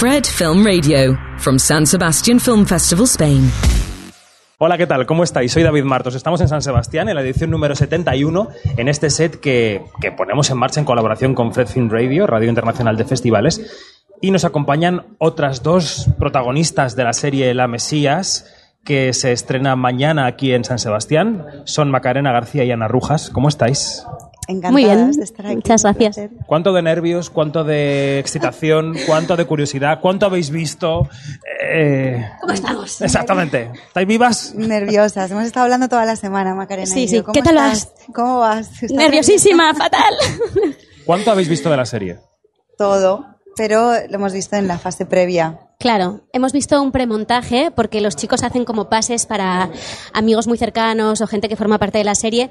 Fred Film Radio, from San Sebastian Film Festival, Spain. Hola, ¿qué tal? ¿Cómo estáis? Soy David Martos. Estamos en San Sebastián, en la edición número 71, en este set que, que ponemos en marcha en colaboración con Fred Film Radio, Radio Internacional de Festivales. Y nos acompañan otras dos protagonistas de la serie La Mesías, que se estrena mañana aquí en San Sebastián. Son Macarena García y Ana Rujas. ¿Cómo estáis? Encantadas Muy bien, de estar aquí. muchas gracias. placer. ¿Cuánto de nervios, cuánto de excitación, cuánto de curiosidad, cuánto habéis visto? Eh, ¿Cómo estamos? Exactamente. ¿Estáis vivas? Nerviosas. Hemos estado hablando toda la semana, Macarena. Sí, sí. yo. ¿Cómo ¿Qué tal estás? ¿Cómo vas? ¿Estás Nerviosísima, fatal. ¿Cuánto habéis visto de la serie? Todo, pero lo hemos visto en la fase previa. Claro, hemos visto un premontaje porque los chicos hacen como pases para amigos muy cercanos o gente que forma parte de la serie.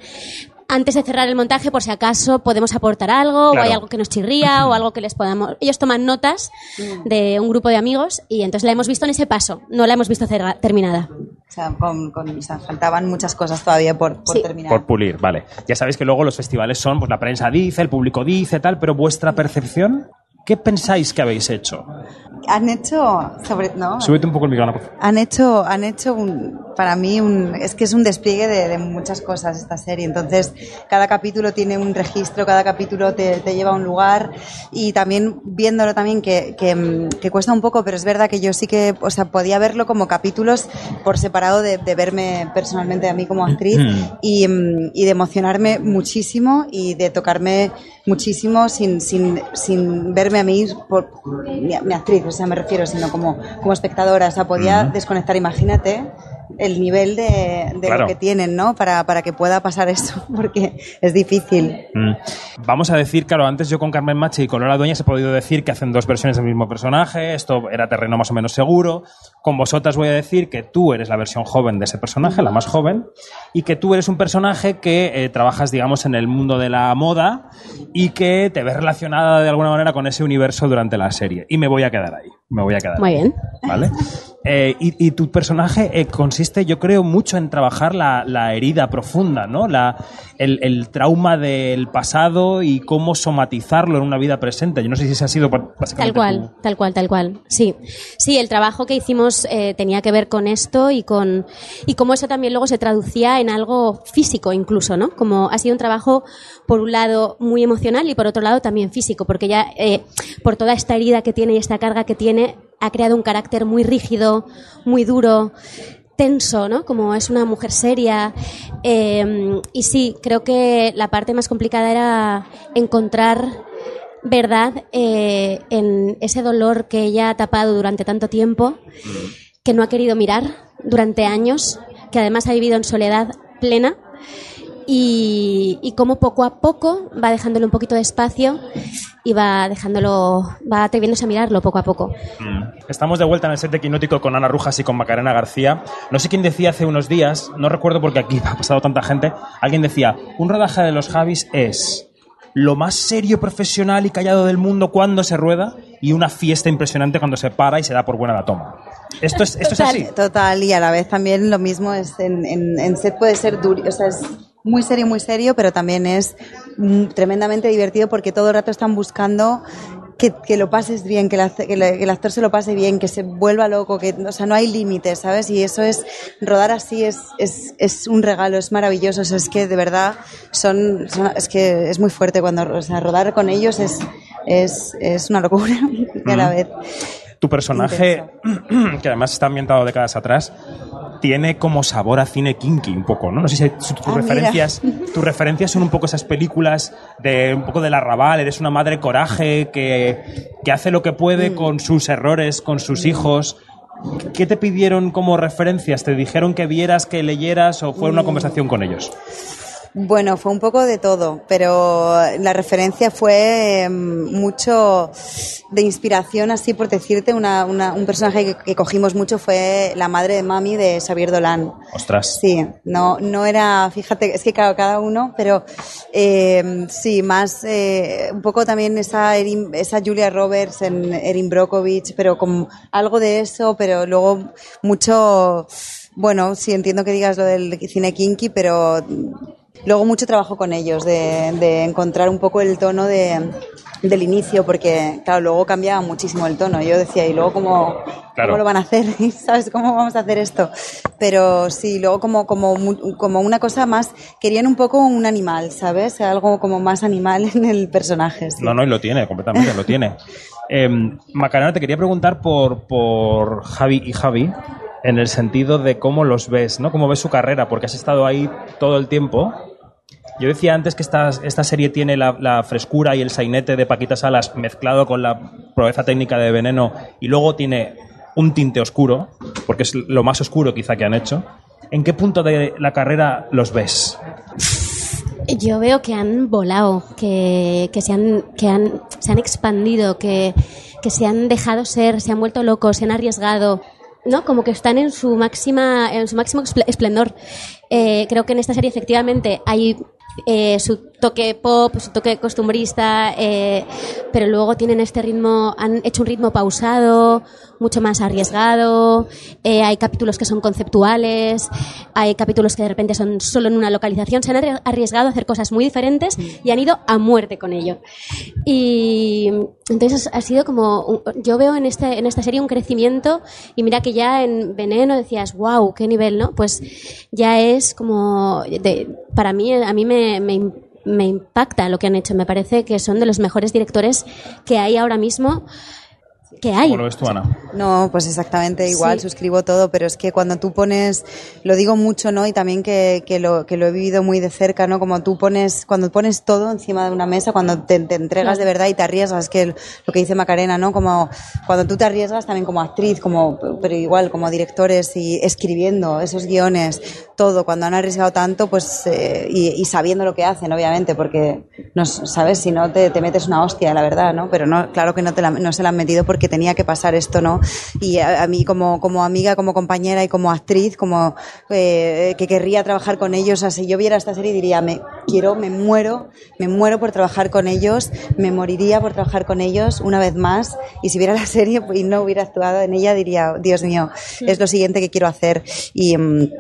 Antes de cerrar el montaje, por si acaso podemos aportar algo, Claro. o hay algo que nos chirría, o algo que les podamos. Ellos toman notas de un grupo de amigos y entonces la hemos visto en ese paso, no la hemos visto cerra- terminada. O sea, con, con- o sea, faltaban muchas cosas todavía por, por Sí. terminar. Por pulir, vale. Ya sabéis que luego los festivales son, pues la prensa dice, el público dice, tal, pero vuestra percepción, ¿qué pensáis que habéis hecho? Han hecho, sobre, ¿no? Súbete un poco el micrófono. por favor. Han hecho, han hecho un, para mí un, es que es un despliegue de, de muchas cosas esta serie. Entonces, cada capítulo tiene un registro, cada capítulo te, te lleva a un lugar y también viéndolo también que, que, mm, que cuesta un poco, pero es verdad que yo sí que, o sea, podía verlo como capítulos por separado de, de verme personalmente a mí como actriz y, mm, y de emocionarme muchísimo y de tocarme muchísimo sin, sin, sin verme a mí por mi, mi actriz, o sea, me refiero, sino como, como espectadora. O sea, podía desconectar, imagínate el nivel de, de Claro. lo que tienen, ¿no? Para, para que pueda pasar eso, porque es difícil. Mm. Vamos a decir, claro, antes yo con Carmen Machi y con Lola Dueñas he podido decir que hacen dos versiones del mismo personaje, esto era terreno más o menos seguro. Con vosotras voy a decir que tú eres la versión joven de ese personaje, la más joven, y que tú eres un personaje que eh, trabajas, digamos, en el mundo de la moda y que te ves relacionada de alguna manera con ese universo durante la serie. Y me voy a quedar ahí, me voy a quedar Muy ahí. bien. ¿Vale? Eh, y, y tu personaje eh, consiste, yo creo, mucho en trabajar la, la herida profunda, ¿no? La, el, el trauma del pasado y cómo somatizarlo en una vida presente. Yo no sé si ese ha sido básicamente Tal cual, tu- tal cual, tal cual. Sí, sí, el trabajo que hicimos eh, tenía que ver con esto y con y cómo eso también luego se traducía en algo físico incluso, ¿no? Como ha sido un trabajo por un lado muy emocional y por otro lado también físico, porque ya eh, por toda esta herida que tiene y esta carga que tiene ha creado un carácter muy rígido, muy duro tenso, ¿no? Como es una mujer seria. Eh, y sí, creo que la parte más complicada era encontrar verdad eh, en ese dolor que ella ha tapado durante tanto tiempo, que no ha querido mirar durante años, que además ha vivido en soledad plena y, y cómo poco a poco va dejándole un poquito de espacio y va dejándolo, va atreviéndose a mirarlo poco a poco. Estamos de vuelta en el set de Quinótico con Ana Rujas y con Macarena García. No sé quién decía hace unos días, no recuerdo porque aquí ha pasado tanta gente, alguien decía, un rodaje de los Javis es lo más serio, profesional y callado del mundo cuando se rueda y una fiesta impresionante cuando se para y se da por buena la toma. Esto es, esto es así. Total, y a la vez también lo mismo es en, en, en set puede ser duro, o sea, es muy serio, muy serio, pero también es mm, tremendamente divertido porque todo el rato están buscando que, que lo pases bien, que, la- que la- que el actor se lo pase bien, que se vuelva loco, que, o sea, no hay límites, ¿sabes? Y eso es, rodar así es, es, es un regalo, es maravilloso, o sea, es que de verdad son, son- es que es muy fuerte cuando, o sea, rodar con ellos es, es, es una locura a la vez. Tu personaje, que además está ambientado décadas atrás, tiene como sabor a cine kinky un poco, ¿no? No sé si tus Ah, referencias, tus referencias son un poco esas películas de un poco del arrabal, eres una madre coraje que, que hace lo que Mm. puede con sus errores, con sus hijos. ¿Qué te pidieron como referencias? ¿Te dijeron que vieras, que leyeras o fue Mm. una conversación con ellos? Bueno, fue un poco de todo, pero la referencia fue eh, mucho de inspiración, así por decirte, una, una- un personaje que, que cogimos mucho fue la madre de Mami de Xavier Dolan. Ostras. Sí, no, no era, fíjate, es que claro, cada uno, pero eh, sí, más, eh, un poco también esa, Erin- esa Julia Roberts en Erin Brockovich, pero con algo de eso, pero luego mucho, bueno, sí entiendo que digas lo del cine kinky, pero luego mucho trabajo con ellos, de, de encontrar un poco el tono de, del inicio, porque claro, luego cambiaba muchísimo el tono. Yo decía, ¿y luego cómo, Claro. cómo lo van a hacer? ¿Sabes cómo vamos a hacer esto? Pero sí, luego como, como, como una cosa más, querían un poco un animal, ¿sabes? Algo como más animal en el personaje. sí. No, no, y lo tiene, completamente, lo tiene. Eh, Macarena, te quería preguntar por, por Javi y Javi, en el sentido de cómo los ves, ¿no? Cómo ves su carrera, porque has estado ahí todo el tiempo. Yo decía antes que esta, esta serie tiene la, frescura y el sainete de Paquita Salas mezclado con la proeza técnica de Veneno y luego tiene un tinte oscuro, porque es lo más oscuro quizá que han hecho. ¿En qué punto de la carrera los ves? Yo veo que han volado, que, que, se, han, que han, se han expandido, que, que se han dejado ser, se han vuelto locos, se han arriesgado. ¿no? Como que están en su máxima, en su máximo espl- esplendor. Eh, creo que en esta serie efectivamente hay eh, su toque pop, su toque costumbrista, eh, pero luego tienen este ritmo, han hecho un ritmo pausado, mucho más arriesgado, eh, hay capítulos que son conceptuales, hay capítulos que de repente son solo en una localización, se han arri- arriesgado a hacer cosas muy diferentes y han ido a muerte con ello. Y entonces ha sido como, yo veo en, este, en esta serie un crecimiento y mira que ya en Veneno decías, wow, qué nivel, ¿no? Pues ya es como, de- para mí, a mí me, me, me impacta lo que han hecho, me parece que son de los mejores directores que hay ahora mismo, que hay. ¿Cómo lo ves tú, Ana? No, pues exactamente igual, Sí. suscribo todo, pero es que cuando tú pones, lo digo mucho, ¿no? Y también que, que, lo, que lo he vivido muy de cerca, ¿no? Como tú pones, cuando pones todo encima de una mesa, cuando te, te entregas de verdad y te arriesgas, que lo que dice Macarena, ¿no? Como cuando tú te arriesgas también como actriz, como, pero igual como directores y escribiendo esos guiones, todo, cuando han arriesgado tanto, pues, eh, y, y sabiendo lo que hacen, obviamente, porque, no, ¿sabes? Si no te, te metes una hostia, la verdad, ¿no? Pero no, claro que no, te la, no se la han metido porque tenía que pasar esto, ¿no? Y a, a mí como, como amiga, como compañera y como actriz, como eh, que querría trabajar con ellos, si yo viera esta serie diría, me quiero, me muero, me muero por trabajar con ellos, me moriría por trabajar con ellos una vez más, y si viera la serie y no hubiera actuado en ella, diría, Dios mío, es lo siguiente que quiero hacer. Y, mm,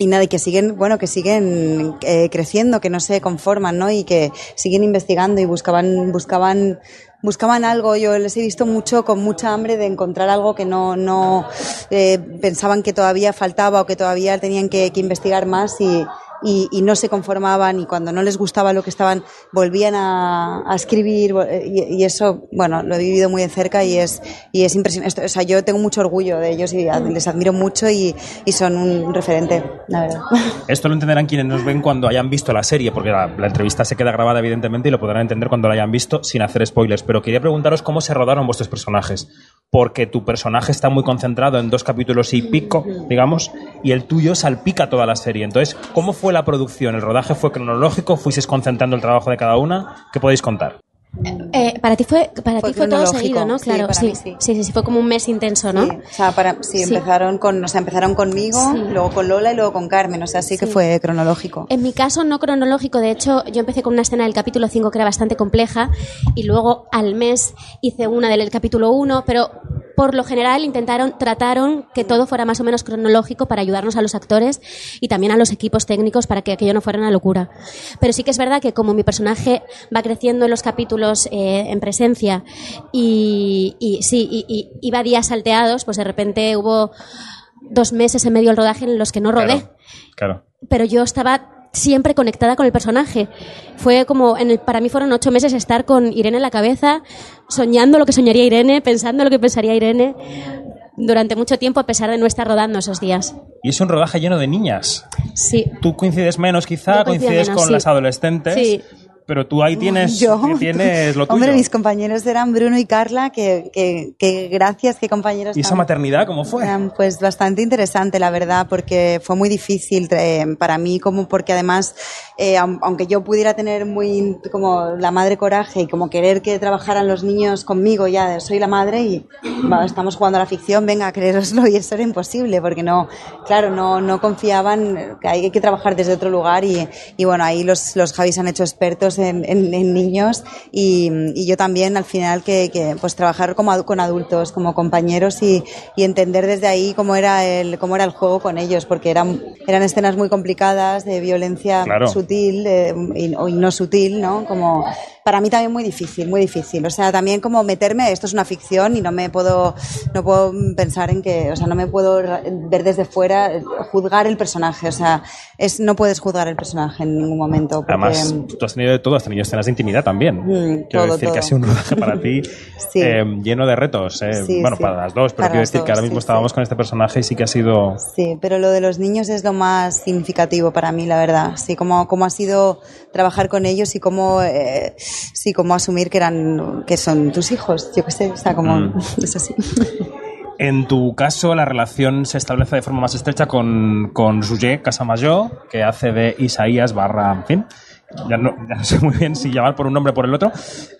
y nada, y que siguen, bueno, que siguen eh, creciendo, que no se conforman, ¿no? Y que siguen investigando y buscaban, buscaban, buscaban algo. Yo les he visto mucho con mucha hambre de encontrar algo que no, no eh, pensaban que todavía faltaba o que todavía tenían que, que investigar más y, y, y no se conformaban y cuando no les gustaba lo que estaban volvían a, escribir eh, y, eso, bueno, lo he vivido muy de cerca y es, y es impresionante. O sea, yo tengo mucho orgullo de ellos y les admiro mucho y, y son un referente, la verdad. Esto lo entenderán quienes nos ven cuando hayan visto la serie, porque la entrevista se queda grabada evidentemente y lo podrán entender cuando la hayan visto sin hacer spoilers. Pero quería preguntaros cómo se rodaron vuestros personajes, porque tu personaje está muy concentrado en dos capítulos y pico, digamos, y el tuyo salpica toda la serie. Entonces, ¿cómo fue la producción? ¿El rodaje fue cronológico? ¿Fuisteis concentrando el trabajo de cada una? ¿Qué podéis contar? Eh, para ti fue, para Fue ti fue todo seguido, ¿no? sí, Claro, para sí, mí sí. sí, sí, sí, fue como un mes intenso, ¿no? Sí, o sea, para, sí, empezaron con, o sea, empezaron conmigo, luego con Lola y luego con Carmen, o sea, sí, que fue cronológico. En mi caso no cronológico, de hecho yo empecé con una escena del capítulo 5 que era bastante compleja y luego al mes hice una del capítulo 1, pero por lo general intentaron, trataron que todo fuera más o menos cronológico para ayudarnos a los actores y también a los equipos técnicos para que aquello no fuera una locura. Pero sí que es verdad que como mi personaje va creciendo en los capítulos eh, en presencia y, y sí, y, días salteados, pues de repente hubo dos meses en medio del rodaje en los que no rodé Claro. claro. pero yo estaba siempre conectada con el personaje. Fue como, en el, para mí fueron ocho meses estar con Irene en la cabeza, soñando lo que soñaría Irene, pensando lo que pensaría Irene, durante mucho tiempo a pesar de no estar rodando esos días. Y es un rodaje lleno de niñas. Sí. Tú coincides menos, quizá, coincides menos, con sí. las adolescentes. Sí. Pero tú ahí tienes, Yo. tienes lo tuyo. Hombre, mis compañeros eran Bruno y Carla, que, que, que gracias, qué compañeros. ¿Y esa tan- maternidad cómo fue? Eran, Pues bastante interesante, la verdad, porque fue muy difícil eh, para mí, como porque además, eh, aun- aunque yo pudiera tener muy como la madre coraje y como querer que trabajaran los niños conmigo, ya soy la madre y va, estamos jugando a la ficción, venga, creeroslo, y eso era imposible, porque no, claro, no, no confiaban, que hay que trabajar desde otro lugar, y, y bueno, ahí los, los Javis han hecho expertos en, en, en niños, y, y, yo también, al final, que, que pues trabajar como, con adultos, como compañeros, y, y, entender desde ahí cómo era el, cómo era el juego con ellos, porque eran, eran escenas muy complicadas, de violencia Claro. sutil eh, y, y no sutil, ¿no? Como, para mí también muy difícil, muy difícil. O sea, también como meterme, esto es una ficción y no me puedo, no puedo pensar en que, o sea, no me puedo ver desde fuera, juzgar el personaje. O sea, es, no puedes juzgar el personaje en ningún momento. Porque, Además, tú has tenido de todo, has tenido escenas de intimidad también. Mm, quiero todo, decir todo. que ha sido un rodaje para ti Sí. eh, lleno de retos. eh. Sí, bueno, sí. para las dos, pero Para quiero decir que ahora mismo estábamos con este personaje y sí que ha sido. Sí, pero lo de los niños es lo más significativo para mí, la verdad. Sí, cómo, cómo ha sido trabajar con ellos y cómo, eh, sí, cómo asumir que eran, que son tus hijos. Yo qué sé, o sea, como, Mm. es así. En tu caso, la relación se establece de forma más estrecha con, con Roger Casamayor, que hace de Isaías barra, en fin. Ya no, ya no sé muy bien si llamar por un nombre o por el otro.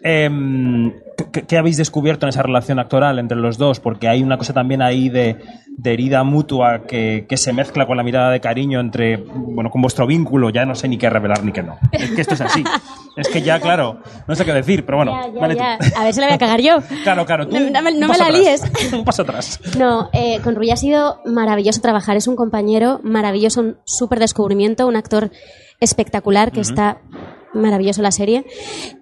Em, ¿qué, qué habéis descubierto en esa relación actoral entre los dos? Porque hay una cosa también ahí de, de herida mutua que, que se mezcla con la mirada de cariño entre, bueno, con vuestro vínculo. Ya no sé ni qué revelar ni qué no. Es que esto es así. Es que ya, claro, no sé qué decir, pero bueno, Ya, ya, vale ya. A ver si la voy a cagar yo. Claro, claro. tú, No, no no me la atrás. líes. un paso atrás. No, eh, con Rui ha sido maravilloso trabajar. Es un compañero maravilloso, un súper descubrimiento, un actor espectacular que está maravilloso la serie.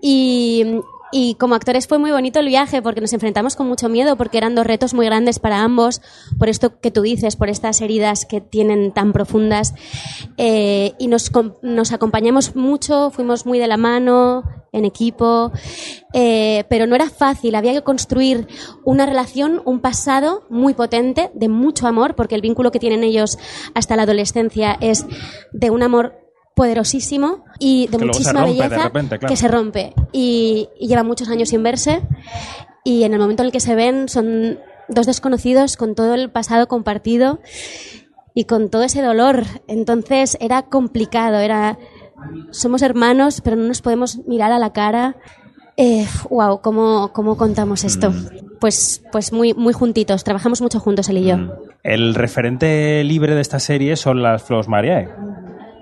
Y, y como actores fue muy bonito el viaje porque nos enfrentamos con mucho miedo porque eran dos retos muy grandes para ambos, por esto que tú dices, por estas heridas que tienen tan profundas. Eh, y nos, nos acompañamos mucho, fuimos muy de la mano, en equipo, eh, pero no era fácil, había que construir una relación, un pasado muy potente, de mucho amor, porque el vínculo que tienen ellos hasta la adolescencia es de un amor poderosísimo y de Que muchísima rompe de belleza repente, claro. que se rompe y, y lleva muchos años sin verse y en el momento en el que se ven son dos desconocidos con todo el pasado compartido y con todo ese dolor. Entonces era complicado, era somos hermanos, pero no nos podemos mirar a la cara. Eh, wow, ¿cómo, ¿cómo contamos esto? Pues, pues muy, muy juntitos, trabajamos mucho juntos él y yo. El referente libre de esta serie son las Flores Mariae,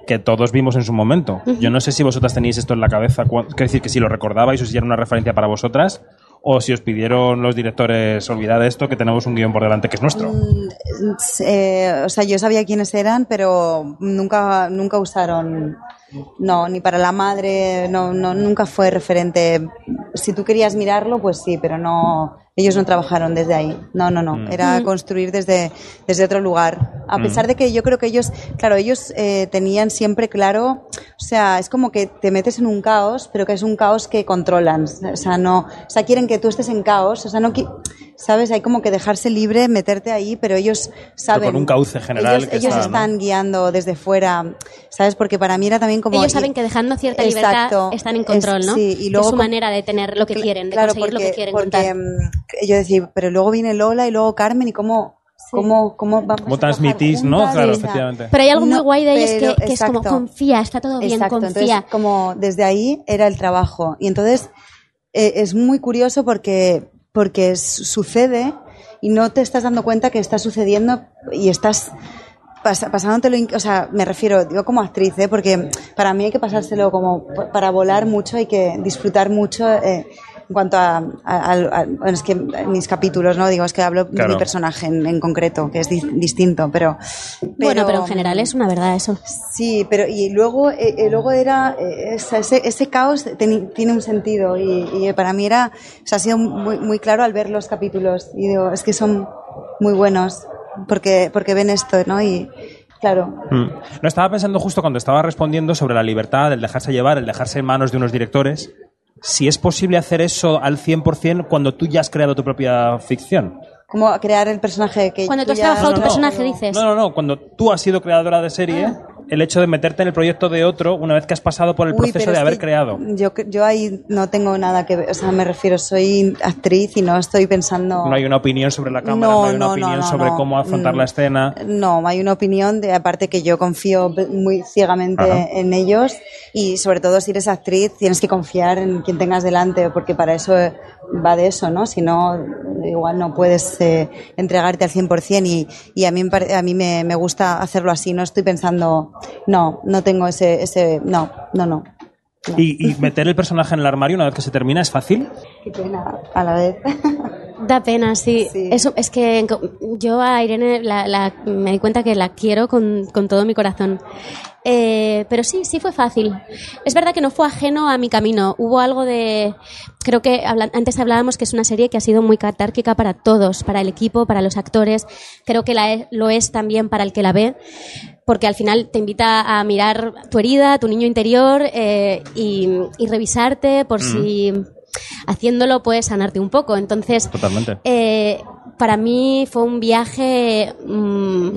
que todos vimos en su momento. Yo no sé si vosotras tenéis esto en la cabeza, quiero decir que si lo recordabais o si era una referencia para vosotras, o si os pidieron los directores, olvidad esto, que tenemos un guion por delante que es nuestro. Eh, o sea, yo sabía quiénes eran, pero nunca, nunca usaron, no, ni para la madre, no, no, nunca fue referente. Si tú querías mirarlo, pues sí, pero no, ellos no trabajaron desde ahí. No, no, no. Era construir desde, desde otro lugar. A pesar de que yo creo que ellos, claro, ellos eh, tenían siempre claro, o sea, es como que te metes en un caos, pero que es un caos que controlan. O sea, no, o sea, quieren que tú estés en caos, o sea, no ¿Sabes? Hay como que dejarse libre, meterte ahí, pero ellos saben. con un cauce general Ellos, que ellos está, ¿no? están guiando desde fuera, ¿sabes? Porque para mí era también como. Ellos saben que dejando cierta Exacto. libertad están en control, Es- ¿no? Sí, y luego es su manera de tener lo que quieren, de claro, conseguir lo que quieren porque, contar. mm, yo decía, pero luego viene Lola y luego Carmen y cómo, cómo, cómo vamos ¿Cómo transmitís, no? Claro, efectivamente. Pero hay algo muy guay de ellos que, pero- que es como confía, está todo bien, Exacto, confía. entonces como desde ahí era el trabajo. Y entonces eh, es muy curioso porque, porque sucede y no te estás dando cuenta que está sucediendo y estás pas- pasándotelo, o sea, me refiero, digo como actriz, ¿eh? porque para mí hay que pasárselo como para volar mucho, hay que disfrutar mucho eh, en cuanto a, a- a- es que mis capítulos, ¿no? Digo, es que hablo de mi personaje en, en concreto, que es di- distinto, pero, bueno, pero en general es una verdad eso. Sí, pero y luego, eh, eh, luego era eh, esa- ese, ese caos teni- tiene un sentido y, y para mí era, o sea, ha sido muy, muy claro al ver los capítulos y digo, es que son muy buenos porque, porque ven esto, ¿no? Y claro, Mm. No estaba pensando justo cuando estaba respondiendo sobre la libertad, el dejarse llevar, el dejarse en manos de unos directores. Si es posible hacer eso al 100% cuando tú ya has creado tu propia ficción. cómo crear el personaje que Cuando tú has ya- trabajado tu no, no. personaje, dices. No, no, no. Cuando tú has sido creadora de serie, el hecho de meterte en el proyecto de otro una vez que has pasado por el Uy, proceso de haber creado. Yo, yo ahí no tengo nada que ver, o sea, me refiero, soy actriz y no estoy pensando... No hay una opinión sobre la cámara, no, hay una opinión sobre no. cómo afrontar Mm, la escena. No, hay una opinión, de, aparte que yo confío muy ciegamente Ajá. en ellos y sobre todo si eres actriz tienes que confiar en quien tengas delante porque para eso, va de eso, ¿no? Si no, igual no puedes eh, entregarte al 100% y, y a mí, a mí me, me gusta hacerlo así, no estoy pensando, no, no tengo ese, ese no, no, no. Y, y meter el personaje en el armario una vez que se termina es fácil. Qué pena, a la vez. Da pena, sí. Sí. Eso, es que yo a Irene la, la- me di cuenta que la quiero con, con todo mi corazón. Eh, pero sí, sí fue fácil. Es verdad que no fue ajeno a mi camino. Hubo algo de... Creo que habla- antes hablábamos que es una serie que ha sido muy catárquica para todos, para el equipo, para los actores. Creo que la e- lo es también para el que la ve porque al final te invita a mirar tu herida, tu niño interior eh, y, y revisarte por si haciéndolo puedes sanarte un poco. Entonces, Totalmente. eh, para mí fue un viaje mm,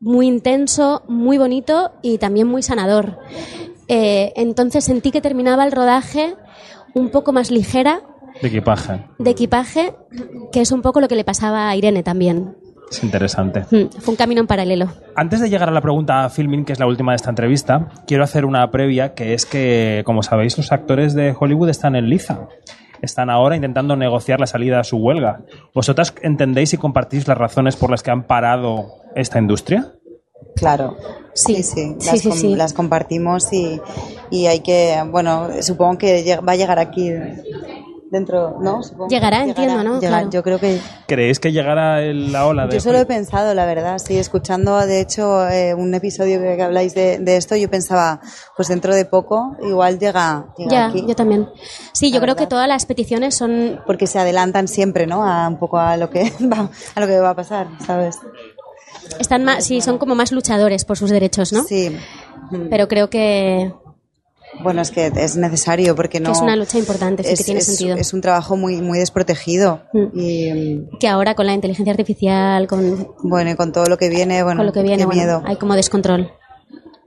muy intenso, muy bonito y también muy sanador. Eh, entonces sentí que terminaba el rodaje un poco más ligera De equipaje. de equipaje, que es un poco lo que le pasaba a Irene también. Es interesante. Mm, Fue un camino en paralelo. Antes de llegar a la pregunta a filming, que es la última de esta entrevista, quiero hacer una previa, que es que, como sabéis, los actores de Hollywood están en liza. Están ahora intentando negociar la salida a su huelga. ¿Vosotras entendéis y compartís las razones por las que han parado esta industria? Claro. Sí. Sí, las, sí, com- sí. las compartimos y, y hay que, bueno, supongo que va a llegar aquí dentro, ¿no? Supongo que Llegará, entiendo, ¿no? llegará. Claro. Yo creo que ¿Creéis que llegará el- la ola de Yo solo he pensado, la verdad, sí, escuchando de hecho eh, un episodio que, que habláis de, de esto, yo pensaba, pues dentro de poco igual llega, llega Ya, aquí. yo también. Sí, yo La creo que verdad. todas las peticiones son Porque se adelantan siempre, ¿no? A un poco a lo que va, a lo que va a pasar, ¿sabes? están más, sí, son como más luchadores por sus derechos, ¿no? Sí. Pero creo que, Bueno, es que es necesario porque no. que es una lucha importante, sí es, que tiene es- sentido. es un trabajo muy, muy desprotegido. Mm. Y mm, que ahora con la inteligencia artificial, con, bueno, y con todo lo que viene, bueno, con lo que viene, qué bueno, miedo. hay como descontrol.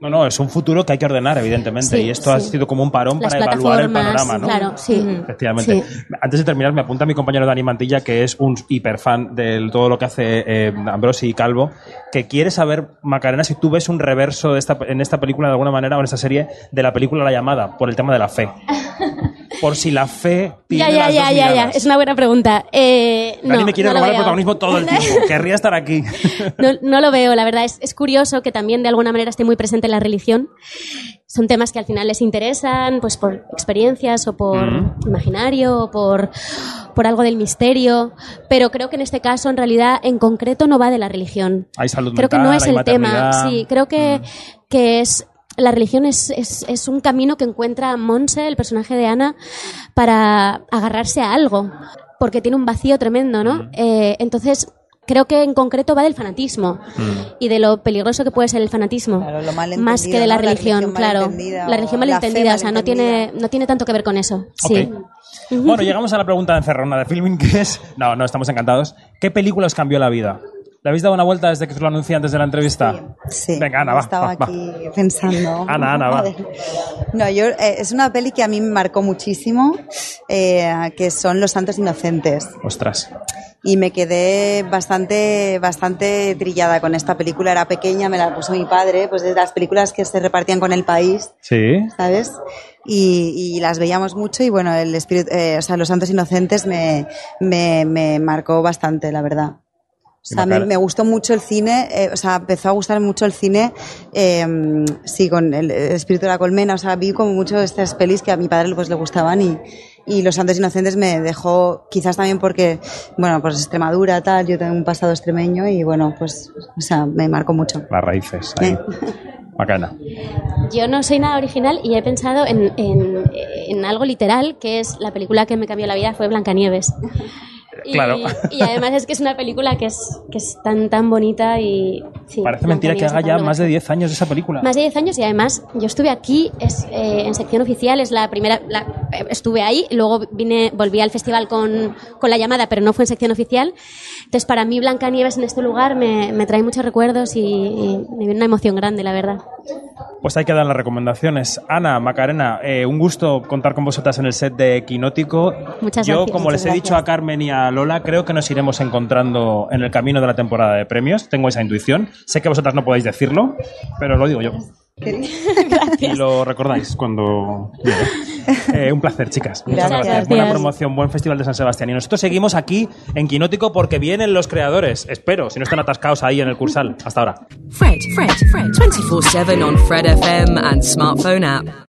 No, no, es un futuro que hay que ordenar, evidentemente. Sí, y esto ha sí. sido como un parón Las para evaluar el panorama, ¿no? claro, sí. Efectivamente. Sí. Antes de terminar, me apunta mi compañero Dani Mantilla, que es un hiperfan de todo lo que hace eh, Ambrosi y Calvo, que quiere saber, Macarena, si tú ves un reverso de esta, en esta película de alguna manera o en esta serie de la película La Llamada, por el tema de la fe. Por si la fe tiene Ya, ya, las ya, dos ya. Es una buena pregunta. Eh, Dani no, me quiere no robar el protagonismo todo el tiempo. Querría estar aquí. No, no lo veo, la verdad. Es, es curioso que también de alguna manera esté muy presente la religión. Son temas que al final les interesan, pues por experiencias o por imaginario o por, por algo del misterio. Pero creo que en este caso, en realidad, en concreto, no va de la religión. Hay salud creo que no es hay el tema. Sí, creo que, que es. La religión es, es, es un camino que encuentra Monse, el personaje de Ana, para agarrarse a algo, porque tiene un vacío tremendo, ¿no? Eh, entonces, creo que en concreto va del fanatismo y de lo peligroso que puede ser el fanatismo, Claro, lo mal más que de la ¿no? La religión, religión claro. La religión o la fe malentendida, o sea, no tiene, no tiene tanto que ver con eso. Sí. Bueno, llegamos a la pregunta de encerrona de filming, que es... No, no, estamos encantados. ¿Qué película os cambió la vida? ¿Le habéis dado una vuelta desde que os lo anuncié antes de la entrevista? Sí, Venga, Ana, va, estaba va, va. aquí pensando. Ana, Ana, va. No, yo, eh, es una peli que a mí me marcó muchísimo, eh, que son Los Santos Inocentes. Ostras. Y me quedé bastante, bastante trillada con esta película. Era pequeña, me la puso mi padre, pues de las películas que se repartían con el país, Sí. ¿sabes? Y, y las veíamos mucho y bueno, el espíritu, eh, o sea, Los Santos Inocentes me, me, me marcó bastante, la verdad. O sea, me, gustó mucho el cine, eh, o sea, empezó a gustar mucho el cine, eh, sí, con el, el espíritu de la colmena, o sea, vi como mucho estas pelis que a mi padre pues le gustaban y, y Los Santos Inocentes me dejó, quizás también porque, bueno, pues Extremadura, tal, yo tengo un pasado extremeño y bueno, pues, o sea, me marcó mucho. Las raíces. Ahí. Bacana. Yo no soy nada original y he pensado en, en, en algo literal, que es la película que me cambió la vida fue Blancanieves. Y, Claro. y además es que es una película que es, que es tan, tan bonita y... sí, Parece mentira que haga ya más de alto. 10 años esa película. Más de 10 años y además yo estuve aquí es, eh, en sección oficial, es la primera, la- eh, estuve ahí, luego vine, volví al festival con, con la llamada, pero no fue en sección oficial. Entonces para mí Blancanieves en este lugar me, me trae muchos recuerdos y, y me viene una emoción grande, la verdad. Pues hay que dar las recomendaciones. Ana, Macarena, eh, un gusto contar con vosotras en el set de Quinótico. Muchas Yo, gracias. como les he dicho a Carmen y a Lola, creo que nos iremos encontrando en el camino de la temporada de premios. Tengo esa intuición. Sé que vosotras no podéis decirlo, pero lo digo yo. Y lo recordáis cuando. Eh, un placer, chicas. Muchas Gracias. gracias. Buena promoción, buen festival de San Sebastián. Y nosotros seguimos aquí en Quinótico porque vienen los creadores. Espero, si no están atascados ahí en el Cursal. Hasta ahora. Fred, Fred, Fred. 24 7 on Fred FM and smartphone app.